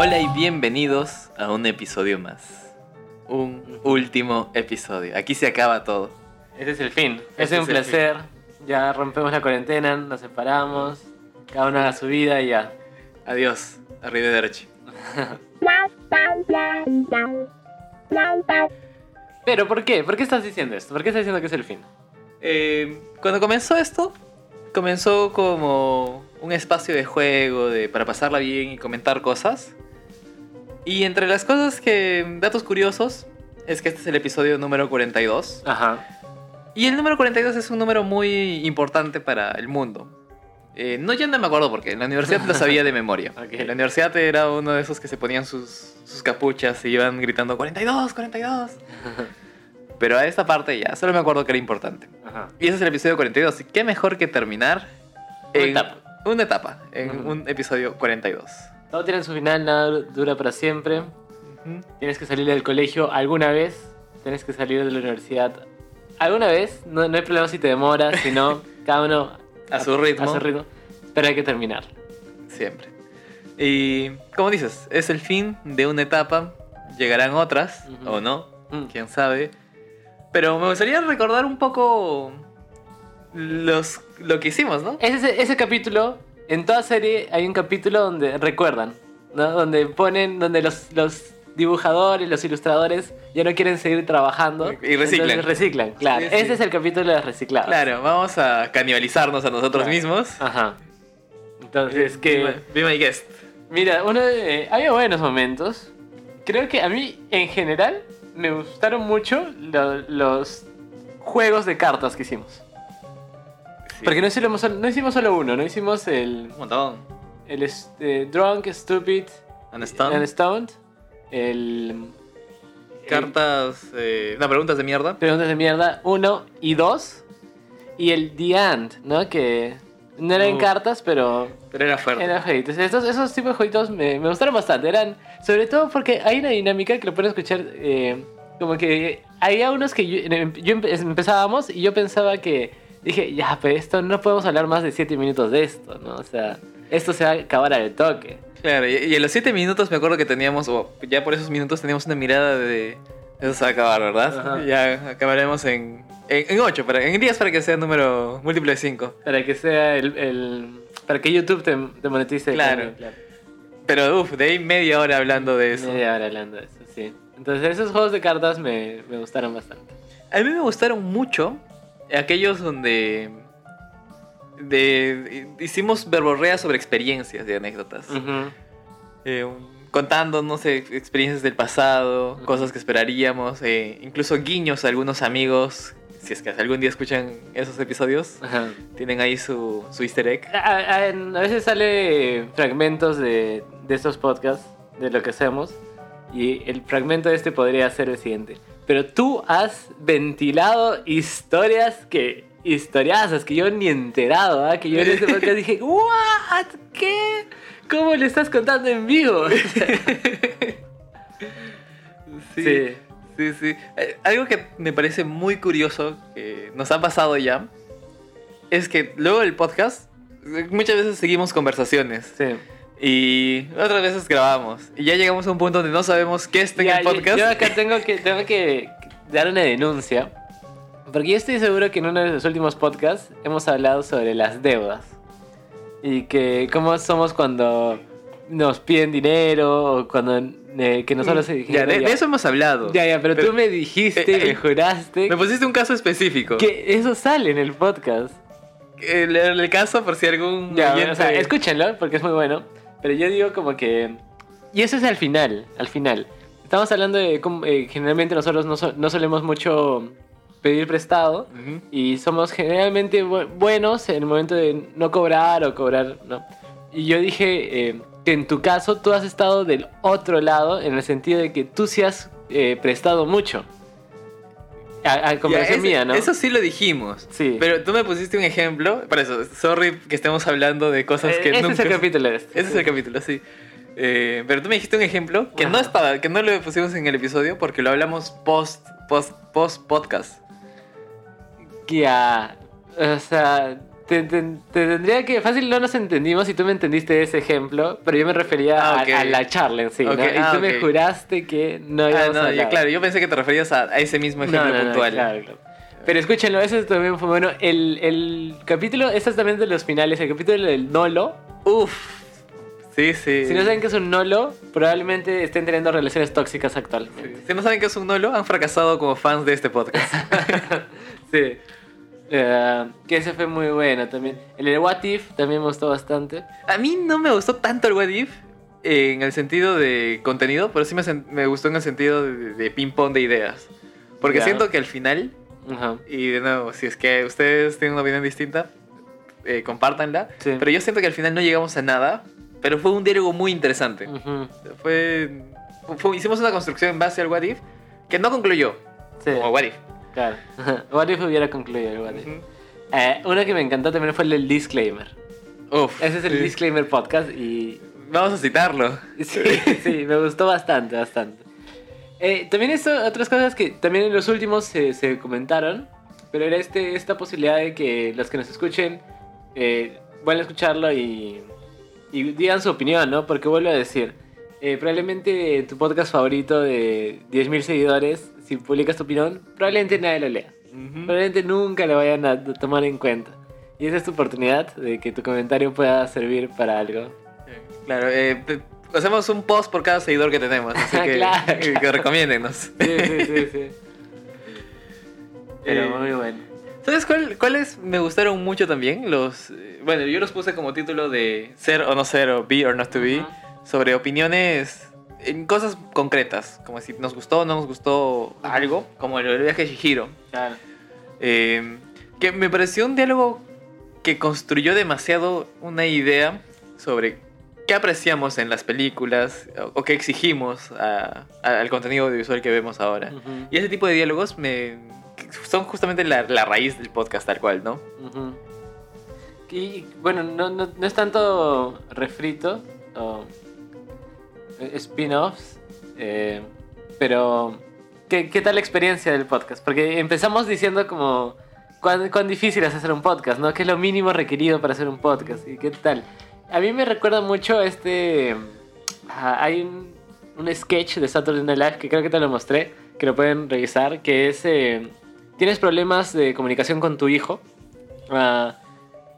Hola y bienvenidos a un episodio más. Un último episodio. Aquí se acaba todo. Ese es el fin. Es un es placer. Ya rompemos la cuarentena, nos separamos. Cada uno haga su vida y ya. Adiós. Arrivederci. Pero ¿por qué? ¿Por qué estás diciendo esto? ¿Por qué estás diciendo que es el fin? Eh, cuando comenzó esto, comenzó como un espacio de juego, de, para pasarla bien y comentar cosas. Y entre las cosas que, datos curiosos, es que este es el episodio número 42. Ajá. Y el número 42 es un número muy importante para el mundo. Eh, no, ya no me acuerdo porque en la universidad lo sabía de memoria. En la universidad era uno de esos que se ponían sus, sus capuchas y iban gritando 42, 42. Pero a esta parte ya, solo me acuerdo que era importante. Ajá. Y ese es el episodio 42. Y qué mejor que terminar Una en etapa. una etapa, en un episodio 42. Todo tiene su final, nada dura para siempre. Tienes que salir del colegio alguna vez. Tienes que salir de la universidad alguna vez. No, no hay problema si te demoras, sino cada uno A su ritmo. A su ritmo. Pero hay que terminar. Siempre. Y como dices, es el fin de una etapa. Llegarán otras, o no, Mm. quién sabe. Pero me gustaría recordar un poco los, lo que hicimos, ¿no? Ese, ese capítulo, en toda serie hay un capítulo donde recuerdan, ¿no? Donde ponen, donde los, los dibujadores, los ilustradores ya no quieren seguir trabajando. Y reciclan. Reciclan, claro. Sí, sí. Ese es el capítulo de los reciclados. Claro, vamos a canibalizarnos a nosotros Claro. mismos. Ajá. Entonces, que... Be my- be my guest. Mira, uno de- eh, había buenos momentos. Creo que a mí, en general, me gustaron mucho lo- los juegos de cartas que hicimos. Sí. Porque no hicimos, solo- no hicimos solo uno, no hicimos el, Un montón. el este, Drunk, Stupid And Stone. and Stoned. El. Cartas. eh, no, preguntas de mierda. Preguntas de mierda 1 y 2. Y el The Ant, ¿no? Que no eran Uh. cartas, pero Pero era fuerte. eran jueguitos. Estos, esos tipos de jueguitos me, me gustaron bastante. Eran. Sobre todo porque hay una dinámica que lo pueden escuchar. eh, como que había unos que yo, yo empe- empezábamos y yo pensaba que. Dije, ya, pero esto no podemos hablar más de 7 minutos de esto, ¿no? O sea, esto se va a acabar al toque. Claro, y, y en los siete minutos me acuerdo que teníamos, o ya por esos minutos teníamos una mirada de... Eso se va a acabar, ¿verdad? Ajá. Ya acabaremos en, en, en ocho, para, en 10 para que sea número múltiplo de 5. Para que sea el. el- para que YouTube te, te monetice. Claro. Pero uff, de ahí media hora hablando de eso. Media hora hablando de eso, sí. Entonces, esos juegos de cartas me, me gustaron bastante. A mí me gustaron mucho aquellos donde... De, hicimos verborrea sobre experiencias y anécdotas. Eh, contando, no sé, experiencias del pasado, cosas que esperaríamos, eh, incluso guiños a algunos amigos. Si es que algún día escuchan esos episodios, Ajá. tienen ahí su, su easter egg. A, a veces sale fragmentos de, de estos podcasts, de lo que hacemos, y el fragmento de este podría ser el siguiente. Pero tú has ventilado historias que... Historiazas que yo ni enterado, ¿ah? Que yo en este podcast dije, ¿What? ¿Qué? ¿Cómo le estás contando en vivo? Sí, sí, sí. Eh, Algo que me parece muy curioso, que nos ha pasado ya, es que luego del podcast, eh, muchas veces seguimos conversaciones. Sí. Y otras veces grabamos. Y ya llegamos a un punto donde no sabemos qué está en Ya, el podcast. Yo, acá tengo que, tengo que dar una denuncia. Porque yo estoy seguro que en uno de los últimos podcasts hemos hablado sobre las deudas. Y que cómo somos cuando nos piden dinero o cuando eh, que nosotros Mm, ya, de, de eso hemos hablado. Ya, ya, pero, tú me dijiste, Eh, me eh, juraste Me pusiste un caso específico. que eso sale en el podcast. El, el caso, por si algún. Ya, oyente- o sea, escúchenlo porque es muy bueno. Pero yo digo como que... Y eso es al final, al final. Estamos hablando de cómo eh, generalmente nosotros no, so- no solemos mucho pedir prestado Ujú. y somos generalmente bu- buenos en el momento de no cobrar o cobrar, ¿no? Y yo dije eh, que en tu caso tú has estado del otro lado en el sentido de que tú sí has eh, prestado mucho. A, a comparación Ya, ese- mía, ¿no? Eso sí lo dijimos. Sí. Pero tú me pusiste un ejemplo. Por eso, sorry que estemos hablando de cosas Eh, que ese nunca. es el capítulo este. Ese es el capítulo, sí. Eh, pero tú me dijiste un ejemplo que no Ajá. estaba, que no lo pusimos en el episodio porque lo hablamos post, post, post podcast. Ya, o sea, te, te- te tendría que. Fácil no nos entendimos y tú me entendiste ese ejemplo, pero yo me refería Ah, a- la charla en sí. ¿no? Y ah, tú me ok. juraste que no Ah, íbamos no, yo- hablar. claro, yo pensé que te referías a, a ese mismo ejemplo No, puntual. claro, claro. Pero escúchenlo, eso también fue bueno. El, el capítulo, este es también de los finales, el capítulo del Nolo. Uf. Sí, sí. Si no saben qué es un Nolo, probablemente estén teniendo relaciones tóxicas actualmente. Si no saben qué es un Nolo, han fracasado como fans de este podcast. Sí. Eh, que ese fue muy bueno también. El de What If también me gustó bastante. A mí no me gustó tanto el What If en el sentido de contenido, pero sí me, me gustó en el sentido de, de ping-pong de ideas. Porque Ya. siento que al final, Ajá. y de nuevo, si es que ustedes tienen una opinión distinta, eh, compártanla. Sí. Pero yo siento que al final no llegamos a nada, pero fue un diálogo muy interesante. Ujú. Fue, fue- hicimos una construcción en base al What If que no concluyó. Sí, Como What If. Claro. What If hubiera concluido What If. Ujú. Eh, uno que me encantó también fue el del disclaimer. Uf, Ese es el sí. disclaimer podcast y Vamos a citarlo. Sí, sí, me gustó bastante, bastante. Eh, también esto, otras cosas que también en los últimos se, se comentaron, pero era este, esta posibilidad de que los que nos escuchen eh, vuelvan a escucharlo y, y digan su opinión, ¿no? Porque vuelvo a decir, eh, probablemente tu podcast favorito de 10.000 seguidores, si publicas tu opinión, probablemente nadie lo lea. Ujú. Probablemente nunca lo vayan a tomar en cuenta. Y esa es tu oportunidad de que tu comentario pueda servir para algo. Claro, eh, hacemos un post por cada seguidor que tenemos, así que, Claro, que claro. recomiéndennos. Sí, sí, sí, sí. Pero Eh, muy bueno. ¿Sabes cuál- cuáles me gustaron mucho también? Los, eh, bueno, yo los puse como título de ser o no ser o be or not to be, Ujú. Sobre opiniones en cosas concretas, como si nos gustó o no nos gustó algo, como el viaje de Shihiro. Claro. Eh, que me pareció un diálogo que construyó demasiado una idea sobre qué apreciamos en las películas o, o qué exigimos a- a- al contenido audiovisual que vemos ahora. Y ese tipo de diálogos me son justamente la, la raíz del podcast tal cual, ¿no? Y bueno, no, no, no es tanto refrito o spin-offs, eh, pero ¿qué, ¿qué tal la experiencia del podcast? Porque empezamos diciendo como cuán, difícil es hacer un podcast, ¿no? ¿Qué es lo mínimo requerido para hacer un podcast? ¿Y qué tal? A mí me recuerda mucho este... hay un, un sketch de Saturday Night Live que creo que te lo mostré, que lo pueden revisar, que es... eh, tienes problemas de comunicación con tu hijo, ah,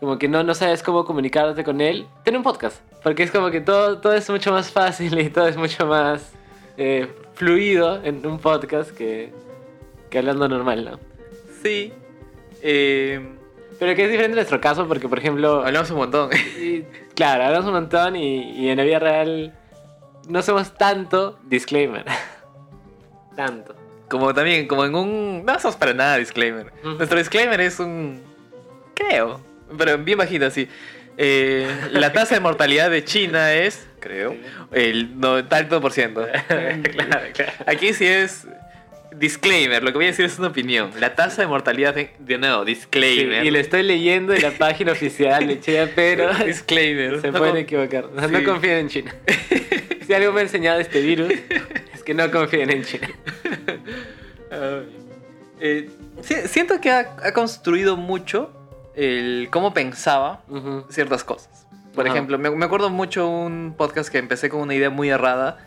como que no, no sabes cómo comunicarte con él, ten un podcast, porque es como que todo, todo es mucho más fácil y todo es mucho más eh, fluido en un podcast que, que hablando normal, ¿no? Sí. Eh, Pero que es diferente en nuestro caso, porque por ejemplo, hablamos un montón. y, claro, hablamos un montón y, y en la vida real no somos tanto disclaimer. tanto. Como también, como en un... No somos para nada disclaimer. Ujú. Nuestro disclaimer es un... Creo. Pero bien bajito así. Eh, la tasa de mortalidad de China es, creo, el 90%. claro, claro. Aquí sí es disclaimer, lo que voy a decir es una opinión. La tasa de mortalidad de, de nuevo, Sí, disclaimer. y lo estoy leyendo en la página oficial de Chea, pero disclaimer. se No pueden equivocar. Sí. No confíen en China. si algo me ha enseñado este virus, es que no confíen en China. Eh, si- siento que ha, ha construido mucho el cómo pensaba ciertas cosas. Por Ajá. ejemplo, me, me acuerdo mucho un podcast que empecé con una idea muy errada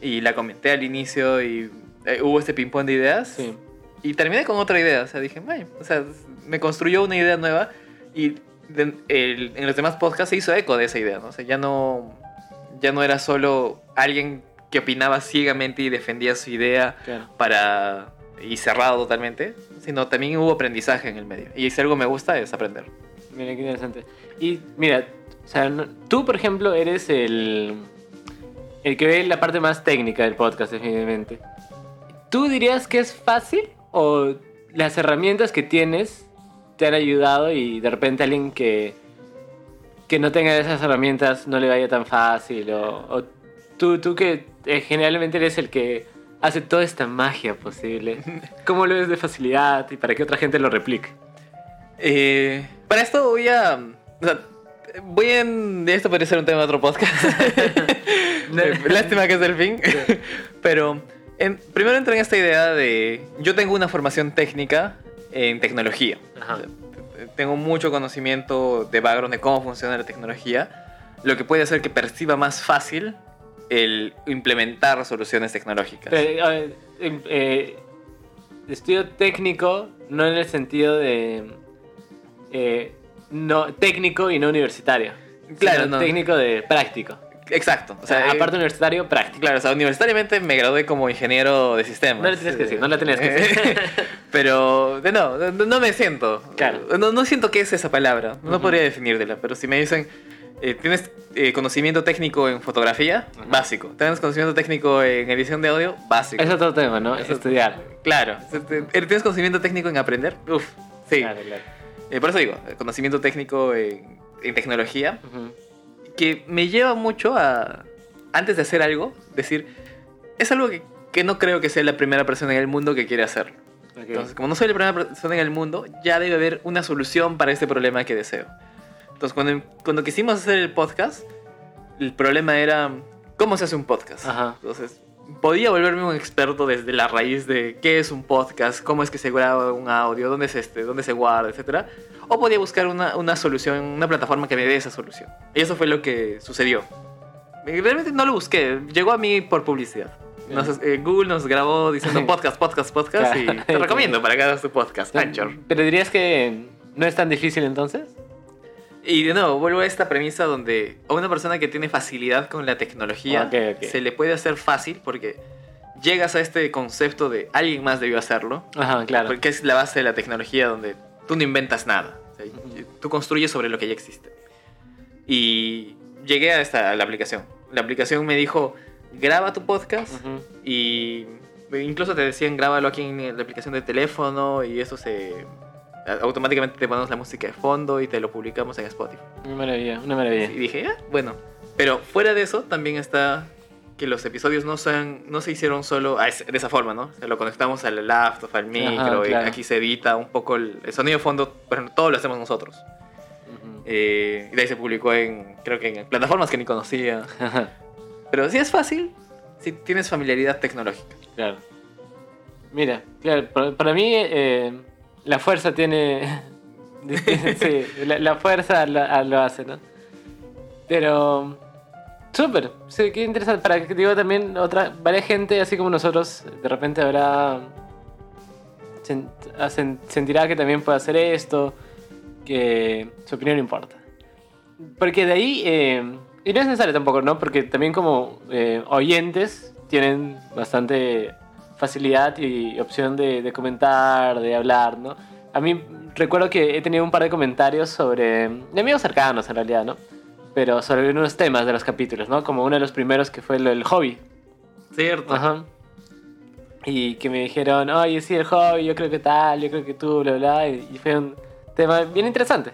y la comenté al inicio y eh, hubo este ping-pong de ideas. Sí. Y terminé con otra idea. O sea, dije, "Ay", o sea, me construyó una idea nueva y de- el- en los demás podcasts se hizo eco de esa idea. ¿no? O sea, ya no, ya no era solo alguien que opinaba ciegamente y defendía su idea Claro. para y cerrado totalmente, sino también hubo aprendizaje en el medio. Y si algo me gusta es aprender. Mira qué interesante. Y mira, o sea, tú, por ejemplo, eres el, el que ve la parte más técnica del podcast, definitivamente. ¿Tú dirías que es fácil o las herramientas que tienes te han ayudado y de repente alguien que, que no tenga esas herramientas no le vaya tan fácil? O, o tú, tú que eh, generalmente eres el que hace toda esta magia posible, ¿cómo lo ves de facilidad y para que otra gente lo replique? Eh, para esto voy a... o sea, voy en... Esto podría ser un tema de otro podcast. Lástima que es el fin. Pero en- primero entré en esta idea de... Yo tengo una formación técnica en tecnología. Ajá. tengo mucho conocimiento de background de cómo funciona la tecnología, lo que puede hacer que perciba más fácil el implementar soluciones tecnológicas. Pero, a ver, em, eh, estudio técnico, no en el sentido de. eh, no, técnico y no universitario. Claro, no. técnico de práctico. Exacto. O sea, eh, aparte universitario, práctico. Claro, o sea, universitariamente me gradué como ingeniero de sistemas. No le tienes que decir, no le tienes que decir. pero, no, no, no me siento. Claro. No, no siento qué es esa palabra. No podría definírtela, pero si me dicen, eh, ¿tienes eh, conocimiento técnico en fotografía? Ajá. Básico. ¿Tienes conocimiento técnico en edición de audio? Básico. Es otro tema, ¿no? Es estudiar. Claro. ¿Tienes conocimiento técnico en aprender? Uf, sí. Claro, claro. Eh, por eso digo, eh, conocimiento técnico en, en tecnología, que me lleva mucho a, antes de hacer algo, decir, es algo que, que no creo que sea la primera persona en el mundo que quiere hacerlo. Ok. Entonces, como no soy la primera persona en el mundo, ya debe haber una solución para este problema que deseo. Entonces, cuando, cuando quisimos hacer el podcast, el problema era cómo se hace un podcast. Ajá. Entonces, podía volverme un experto desde la raíz de qué es un podcast, cómo es que se graba un audio, dónde es este, dónde se guarda, etc. O podía buscar una, una solución, una plataforma que me dé esa solución. Y eso fue lo que sucedió. Realmente no lo busqué, llegó a mí por publicidad. Nos- eh, Google nos grabó diciendo podcast, podcast, podcast y te recomiendo para que hagas tu podcast, Anchor. Pero dirías que no es tan difícil entonces. Y de nuevo, vuelvo a esta premisa donde a una persona que tiene facilidad con la tecnología se le puede hacer fácil porque llegas a este concepto de alguien más debió hacerlo, Ajá, claro. porque es la base de la tecnología donde tú no inventas nada, o sea, tú construyes sobre lo que ya existe. Y llegué a esta a la aplicación. La aplicación me dijo, graba tu podcast Ujú. y incluso te decían grábalo aquí en la aplicación de teléfono y eso se automáticamente te ponemos la música de fondo y te lo publicamos en Spotify. Una maravilla, una maravilla. Y dije, ah, bueno. Pero fuera de eso, también está que los episodios no, sean, no se hicieron solo a ese- de esa forma, ¿no? O sea, lo conectamos al laptop, al micro, y claro. aquí se edita un poco el, el sonido de fondo, ejemplo, todo lo hacemos nosotros. Ujú. Eh, y de ahí se publicó en, creo que en plataformas que ni conocía. Ajá, Pero sí es fácil si tienes familiaridad tecnológica. claro. Mira, claro, para, para mí eh, la fuerza tiene... sí, la, fuerza lo, lo hace, ¿no? Pero... Súper, sí, qué interesante. Para que digo también, otra, varias gente, así como nosotros, de repente habrá. hacen- sentirá que también puede hacer esto, que su opinión importa. Porque de ahí. eh, y no es necesario tampoco, ¿no? Porque también como eh, oyentes tienen bastante facilidad y opción de, de comentar, de hablar, ¿no? A mí recuerdo que he tenido un par de comentarios sobre. de amigos cercanos en realidad, ¿no? Pero sobre unos temas de los capítulos, ¿no? Como uno de los primeros que fue lo del hobby. ¿Cierto? Ajá. Y que me dijeron, oye, sí, el hobby, yo creo que tal, yo creo que tú, bla, bla. Y, y fue un tema bien interesante.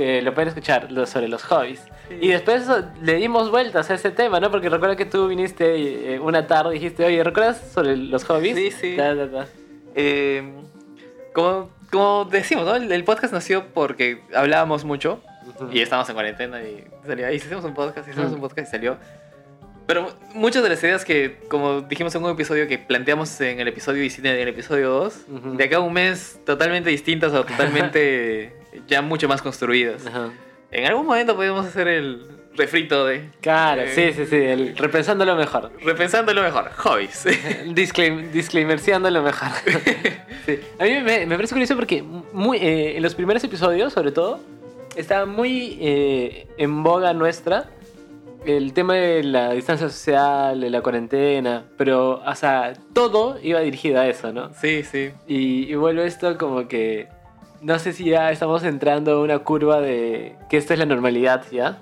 Que lo pueden escuchar lo- sobre los hobbies. Sí. Y después le dimos vueltas a ese tema, ¿no? Porque recuerdo que tú viniste eh, una tarde y dijiste, oye, ¿recuerdas sobre los hobbies? Sí, sí. Ta, ta, ta. Eh, como, como decimos, ¿no? El, el podcast nació porque hablábamos mucho Ujú. y estábamos en cuarentena y salió, "Ay, si hacemos un podcast, si hacemos Ujú. un podcast y salió. Pero muchas de las ideas que, como dijimos en un episodio que planteamos en el episodio 19 y en el episodio 2, Ujú. de acá a un mes totalmente distintas o totalmente ya mucho más construidas. Ajá. En algún momento podemos hacer el refrito de Claro, Eh. sí, sí, sí, el, repensándolo mejor. repensándolo mejor, hobbies. Disclaim, disclaimerciándolo mejor. Sí. A mí me, me parece curioso porque muy, eh, en los primeros episodios, sobre todo, estaba muy eh, en boga nuestra el tema de la distancia social, de la cuarentena, pero, o sea, todo iba dirigido a eso, ¿no? sí, sí. Y, y vuelve esto como que, no sé si ya estamos entrando a una curva de que esto es la normalidad, ¿ya?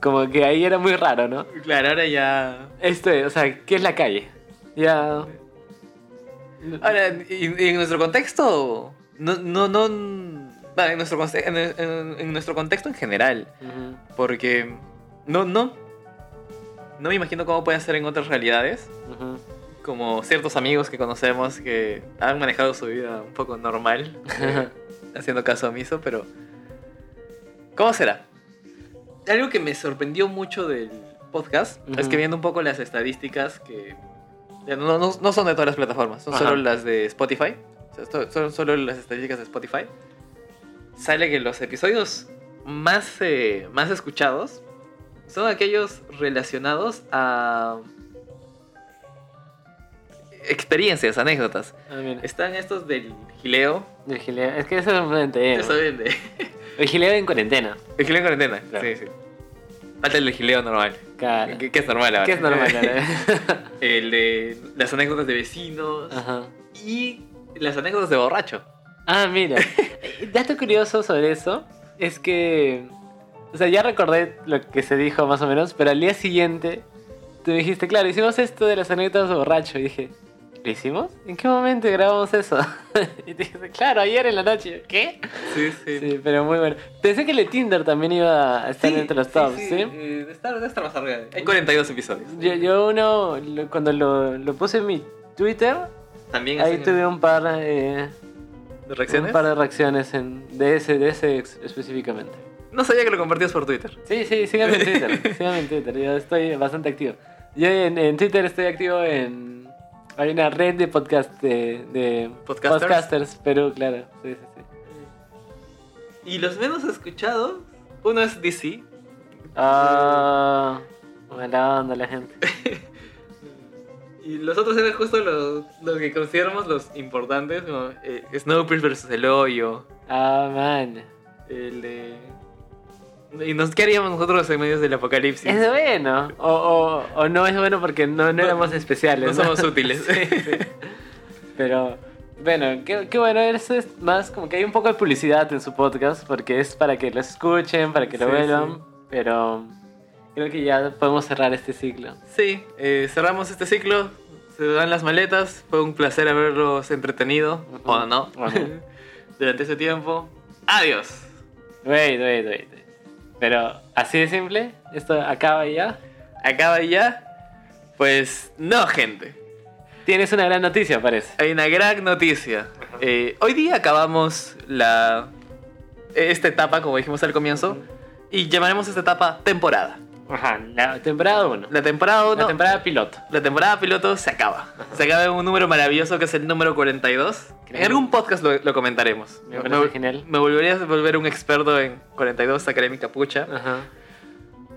Como que ahí era muy raro, ¿no? Claro, ahora ya. Esto es, o sea, ¿qué es la calle? Ya... Ahora, y- y en nuestro contexto, no, no, no, en nuestro, en, en- en nuestro contexto en general, porque no, no, no me imagino cómo puede ser en otras realidades, como ciertos amigos que conocemos que han manejado su vida un poco normal, haciendo caso omiso, pero ¿cómo será? Algo que me sorprendió mucho del podcast es que viendo un poco las estadísticas que no, no- no son de todas las plataformas, son Ajá. solo las de Spotify, son solo las estadísticas de Spotify. sale que los episodios más, eh, más escuchados son aquellos relacionados a experiencias, anécdotas. Ah. Están estos del gileo. El gileo. Es que eso es un entero. Eso viene de- El gileo en cuarentena. El gileo en cuarentena. Claro. Sí, sí. Falta el del gileo normal. Claro. Que, que es normal ahora. Que es normal. ¿eh? el de las anécdotas de vecinos. Ajá. Y las anécdotas de borracho. Ah, mira. Dato curioso sobre eso es que. O sea, ya recordé lo que se dijo más o menos, pero al día siguiente tú dijiste, claro, hicimos esto de las anécdotas de borracho. Y dije, ¿lo hicimos? ¿En qué momento grabamos eso? y te dije, claro, ayer en la noche. ¿Qué? Sí, sí. Sí, pero muy bueno. Pensé que el de Tinder también iba a estar entre los tops, ¿sí? Eh, de estar, de estar más arriba. Hay 42 episodios. Yo, yo uno, lo- cuando lo, lo puse en mi Twitter, También ahí tuve un par, eh, de reacciones. un par de reacciones en, de ese, de ese específicamente. No sabía que lo compartías por Twitter. Sí, sí, síganme en Twitter. síganme en Twitter. Yo estoy bastante activo. Yo en, en Twitter estoy activo en. Hay una red de podcast de, de ¿Podcasters? podcasters Perú, claro. Sí, sí, sí. Y los menos escuchados, uno es DC. Ah, mala onda la gente. Y los otros eran justo los, los que consideramos los importantes, como eh, Snowpiercer versus el hoyo, Ah, man. el de... ¿Y nos, qué haríamos nosotros en medio del apocalipsis? Es bueno. O, o, o no es bueno porque no, no éramos especiales. no somos útiles. Sí, sí. Pero, bueno, qué, qué bueno. Eso es más como que hay un poco de publicidad en su podcast porque es para que lo escuchen, para que lo Sí, vean. Pero creo que ya podemos cerrar este ciclo. Sí, eh, cerramos este ciclo, se dan las maletas, fue un placer haberlos entretenido, Ujú. o no, O no. durante ese tiempo. Adiós. Wait, wait, wait. Pero, así de simple, esto acaba ya. Acaba ya. Pues no, gente. Tienes una gran noticia, parece. Hay una gran noticia. Eh, hoy día acabamos la esta etapa, como dijimos al comienzo, y llamaremos esta etapa temporada. Ajá, la temporada 1. La temporada 1, La temporada piloto. la temporada piloto se acaba. Se acaba en un número maravilloso que es el número 42. En algún podcast lo, lo comentaremos. Me parece genial. me volvería a volver un experto en 42, sacaré mi capucha. Ajá.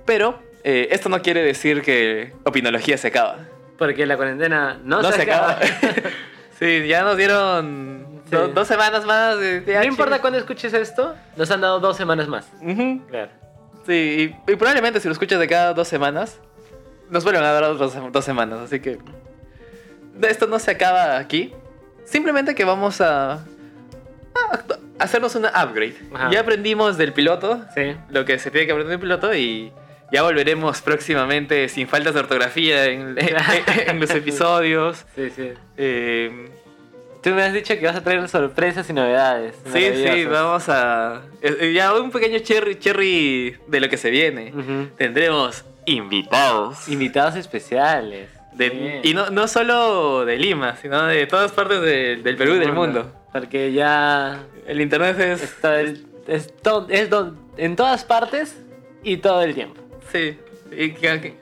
Pero eh, esto no quiere decir que opinología se acaba. Porque la cuarentena no, No se, se acaba. acaba. sí, ya nos dieron Sí. do- dos semanas más de No importa cuándo escuches esto, nos han dado dos semanas más. Ujú. Claro. Sí, y, y probablemente si lo escuchas de cada dos semanas, nos vuelven a dar otras dos semanas. Así que esto no se acaba aquí. Simplemente que vamos a, a hacernos una upgrade. Ajá. Ya aprendimos del piloto, Sí. lo que se tiene que aprender del piloto y ya volveremos próximamente sin faltas de ortografía en, en- en los episodios. Sí, sí. Eh, Tú me has dicho que vas a traer sorpresas y novedades. sí, sí, vamos a... eh, Ya un pequeño cherry, cherry de lo que se viene. Tendremos invitados. Invitados especiales. De- y no, no solo de Lima, sino de todas partes de- del Perú y del mundo. Porque ya El internet es... está el- es, to- es don- en todas partes y todo el tiempo. Sí. Y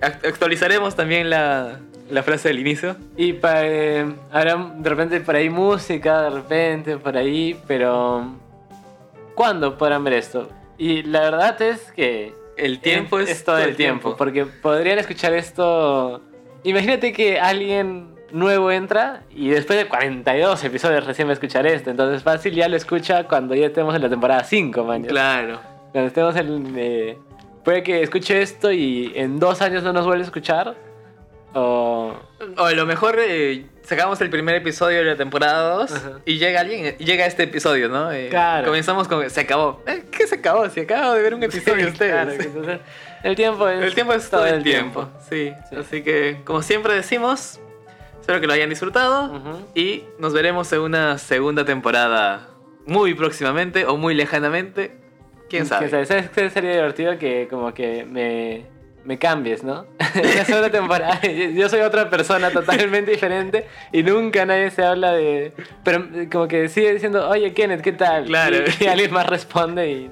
actualizaremos también la, la frase del inicio. Y pa- eh, habrá de repente por ahí música, de repente por ahí, pero ¿cuándo podrán ver esto? Y la verdad es que El tiempo es, todo el tiempo, porque podrían escuchar esto. Imagínate que alguien nuevo entra y después de 42 episodios recién va a escuchar esto, entonces fácil ya lo escucha cuando ya estemos en la temporada 5, man. Claro. Cuando estemos en. eh, puede que escuche esto y en dos años no nos vuelva a escuchar. O. O a lo mejor eh, sacamos el primer episodio de la temporada 2 Ajá. y llega alguien y llega este episodio, ¿no? Eh, Claro. Comenzamos con... Se acabó. Eh, ¿Qué se acabó? Si acabo de ver un episodio Sí, ustedes. claro, entonces, el tiempo es. El tiempo es todo el tiempo. Sí. Sí. Así que, como siempre decimos, espero que lo hayan disfrutado. Y nos veremos en una segunda temporada muy próximamente o muy lejanamente. ¿Quién sabe? ¿Quién sabe? ¿Sabes qué sería divertido que como que me, me cambies, ¿no? Temporada yo soy otra persona totalmente diferente y nunca nadie se habla de... Pero eh, como que sigue diciendo, oye Kenneth, ¿qué tal? Claro. Y, y alguien más responde y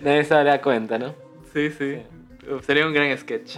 nadie se da cuenta, ¿no? Sí, sí. Sería un gran sketch.